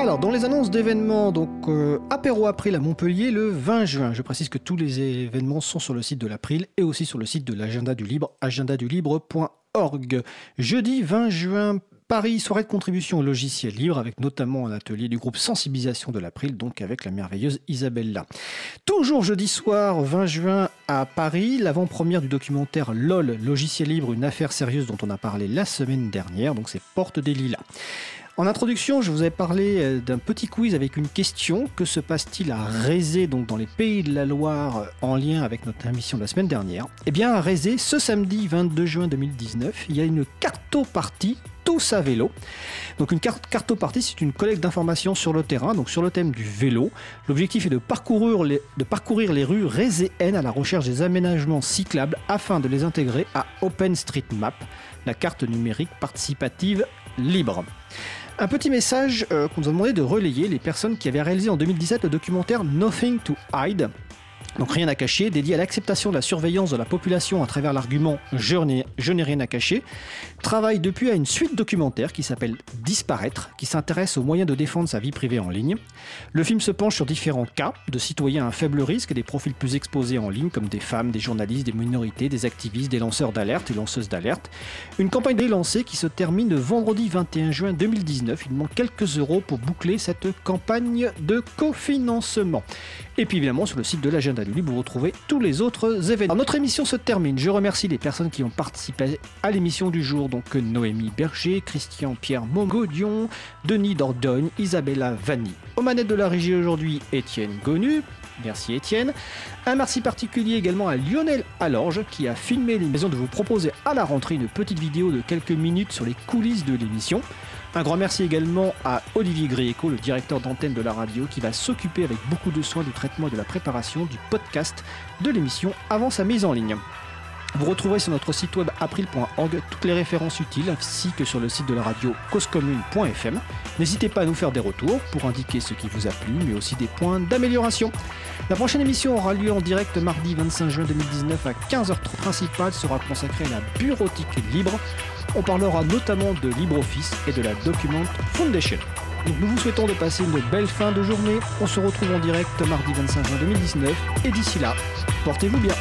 Alors, dans les annonces d'événements, donc euh, apéro April à Montpellier le 20 juin. Je précise que tous les événements sont sur le site de l'April et aussi sur le site de l'agenda du libre, agendadulibre.org. Jeudi 20 juin, Paris, soirée de contribution au logiciel libre, avec notamment un atelier du groupe Sensibilisation de l'April, donc avec la merveilleuse Isabella. Toujours jeudi soir, 20 juin, à Paris, l'avant-première du documentaire LOL, logiciel libre, une affaire sérieuse dont on a parlé la semaine dernière, donc c'est Porte des Lilas. En introduction, je vous ai parlé euh, d'un petit quiz avec une question. Que se passe-t-il à Rézé, donc dans les pays de la Loire, euh, en lien avec notre émission de la semaine dernière? Eh bien, à Rézé, ce samedi 22 juin 2019, il y a une carto-partie tous à vélo. Donc une carte cartopartie, c'est une collecte d'informations sur le terrain, donc sur le thème du vélo. L'objectif est de parcourir les, de parcourir les rues à la recherche des aménagements cyclables afin de les intégrer à OpenStreetMap, la carte numérique participative libre. Un petit message euh, qu'on nous a demandé de relayer les personnes qui avaient réalisé en 2017 le documentaire Nothing to Hide, donc rien à cacher, dédié à l'acceptation de la surveillance de la population à travers l'argument je n'ai, rien à cacher, travaille depuis à une suite documentaire qui s'appelle Disparaître, qui s'intéresse aux moyens de défendre sa vie privée en ligne. Le film se penche sur différents cas de citoyens à faible risque et des profils plus exposés en ligne, comme des femmes, des journalistes, des minorités, des activistes, des lanceurs d'alerte et lanceuses d'alerte. Une campagne est lancée qui se termine le vendredi 21 juin 2019. Il manque quelques euros pour boucler cette campagne de cofinancement. Et puis évidemment, sur le site de l'agenda du vous retrouvez tous les autres événements. notre émission se termine. Je remercie les personnes qui ont participé à l'émission du jour. Donc Noémie Berger, Christian Pierre Mogodion, Denis Dordogne, Isabella Vanni. Aux manettes de la régie aujourd'hui, Étienne Gonu. Merci Étienne. Un merci particulier également à Lionel Alorge qui a filmé l'émission de vous proposer à la rentrée une petite vidéo de quelques minutes sur les coulisses de l'émission. Un grand merci également à Olivier Gréco, le directeur d'antenne de la radio, qui va s'occuper avec beaucoup de soin du traitement et de la préparation du podcast de l'émission avant sa mise en ligne. Vous retrouverez sur notre site web april.org toutes les références utiles ainsi que sur le site de la radio causecommune.fm. N'hésitez pas à nous faire des retours pour indiquer ce qui vous a plu mais aussi des points d'amélioration. La prochaine émission aura lieu en direct mardi 25 juin 2019 à 15h30 principale sera consacrée à la bureautique libre. On parlera notamment de LibreOffice et de la Document Foundation. nous vous souhaitons de passer une belle fin de journée. On se retrouve en direct mardi 25 juin 2019 et d'ici là, portez-vous bien.